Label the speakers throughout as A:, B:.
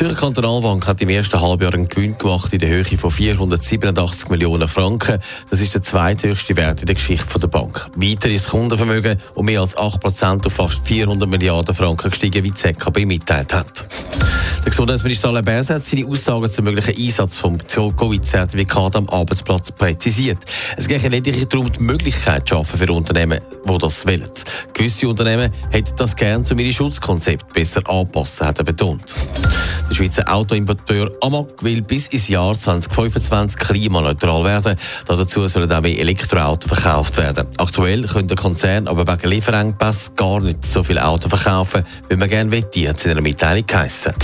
A: Die Zürcher Kantonalbank hat im ersten Halbjahr einen Gewinn gemacht in der Höhe von 487 Millionen Franken. Das ist der zweithöchste Wert in der Geschichte der Bank. Weiter ist das Kundenvermögen um mehr als 8% auf fast 400 Milliarden Franken gestiegen, wie die ZKB mitteilt hat. Gesundheitsminister Berset hat seine Aussagen zum möglichen Einsatz vom Covid-Zertifikat am Arbeitsplatz präzisiert. Es geht lediglich darum, die Möglichkeit zu schaffen für Unternehmen, die das wollen. Gewisse Unternehmen hätten das gern zu ihrem Schutzkonzept besser anpassen, hat er betont. Der Schweizer Autoimporteur Amag will bis ins Jahr 2025 klimaneutral werden. Dazu sollen auch mehr Elektroautos verkauft werden. Aktuell können der Konzern aber wegen Lieferengpass gar nicht so viele Autos verkaufen, wie man gerne wette, hat es in einer Mitteilung geheissen.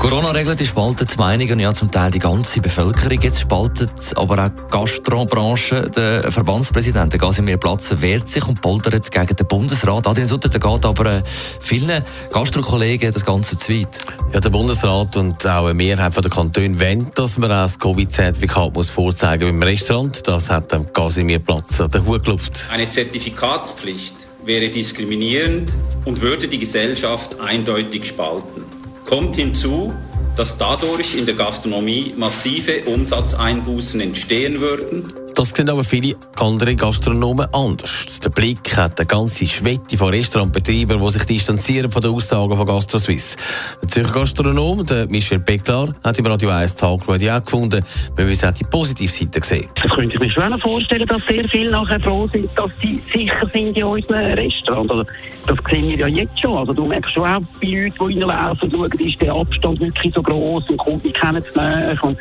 B: Corona-Regeln die spalten die Meinungen, ja zum Teil die ganze Bevölkerung. Jetzt spaltet aber auch die Gastrobranche. Der Verbandspräsident der Gasimir Platzer wehrt sich und poltert gegen den Bundesrat. Adrian Sutter, der geht aber äh, vielen Gastrokollegen das Ganze zu weit.
A: Ja, der Bundesrat und auch eine Mehrheit der Kantone wollen, dass man auch das Covid-Zertifikat muss vorzeigen beim Restaurant. Das hat dem Gasimir Platzer den Hut gelupft.
C: Eine Zertifikatspflicht wäre diskriminierend und würde die Gesellschaft eindeutig spalten. Kommt hinzu, dass dadurch in der Gastronomie massive Umsatzeinbußen entstehen würden.
A: Das sehen aber viele andere Gastronomen anders. Der Blick hat eine ganze Schwette von Restaurantbetreibern, die sich distanzieren von den Aussagen von GastroSuisse. Der Zürcher Gastronom, der Michel Becklar, hat im Radio 1 Talkradio auch gefunden, man müsse auch die positive Seite sehen.
D: Das könnte ich mir schon vorstellen, dass sehr viele nachher froh sind, dass sie sicher sind in unseren Restaurants. Also, das sehen wir ja jetzt schon. Also, du merkst schon auch bei Leuten, die reinlaufen, schauen, ist der Abstand wirklich so groß und es nicht.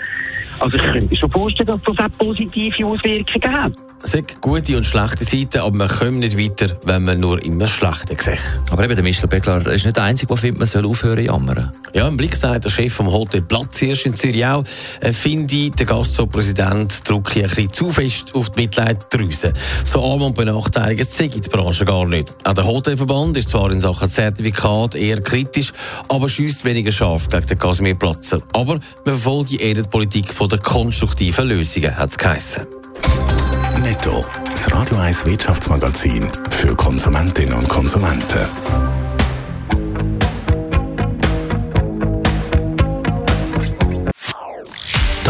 D: Also ich könnte mir schon vorstellen, dass das auch positive Auswirkungen hat.
A: Es hat gute und schlechte Seiten, aber man kommt nicht weiter, wenn man nur immer Schlechte sieht.
B: Aber eben, der Michel Beckler ist nicht der Einzige, der findet, man soll aufhören zu jammern.
A: Ja, im Blick sagt der Chef vom Hotel Platzhirsch in Zürich auch, äh, finde ich, der Gastro-Präsident drückt ein bisschen zu fest auf die Mitleiddrüse. So arm und benachteiligt sei die Branche gar nicht. Auch der Hotelverband ist zwar in Sachen Zertifikat eher kritisch, aber schießt weniger scharf gegen den Casimir Platzer. Aber man verfolgt eher die Politik von der konstruktiven Lösungen, hat es geheissen.
E: Netto. Das Radio 1 Wirtschaftsmagazin für Konsumentinnen und Konsumenten.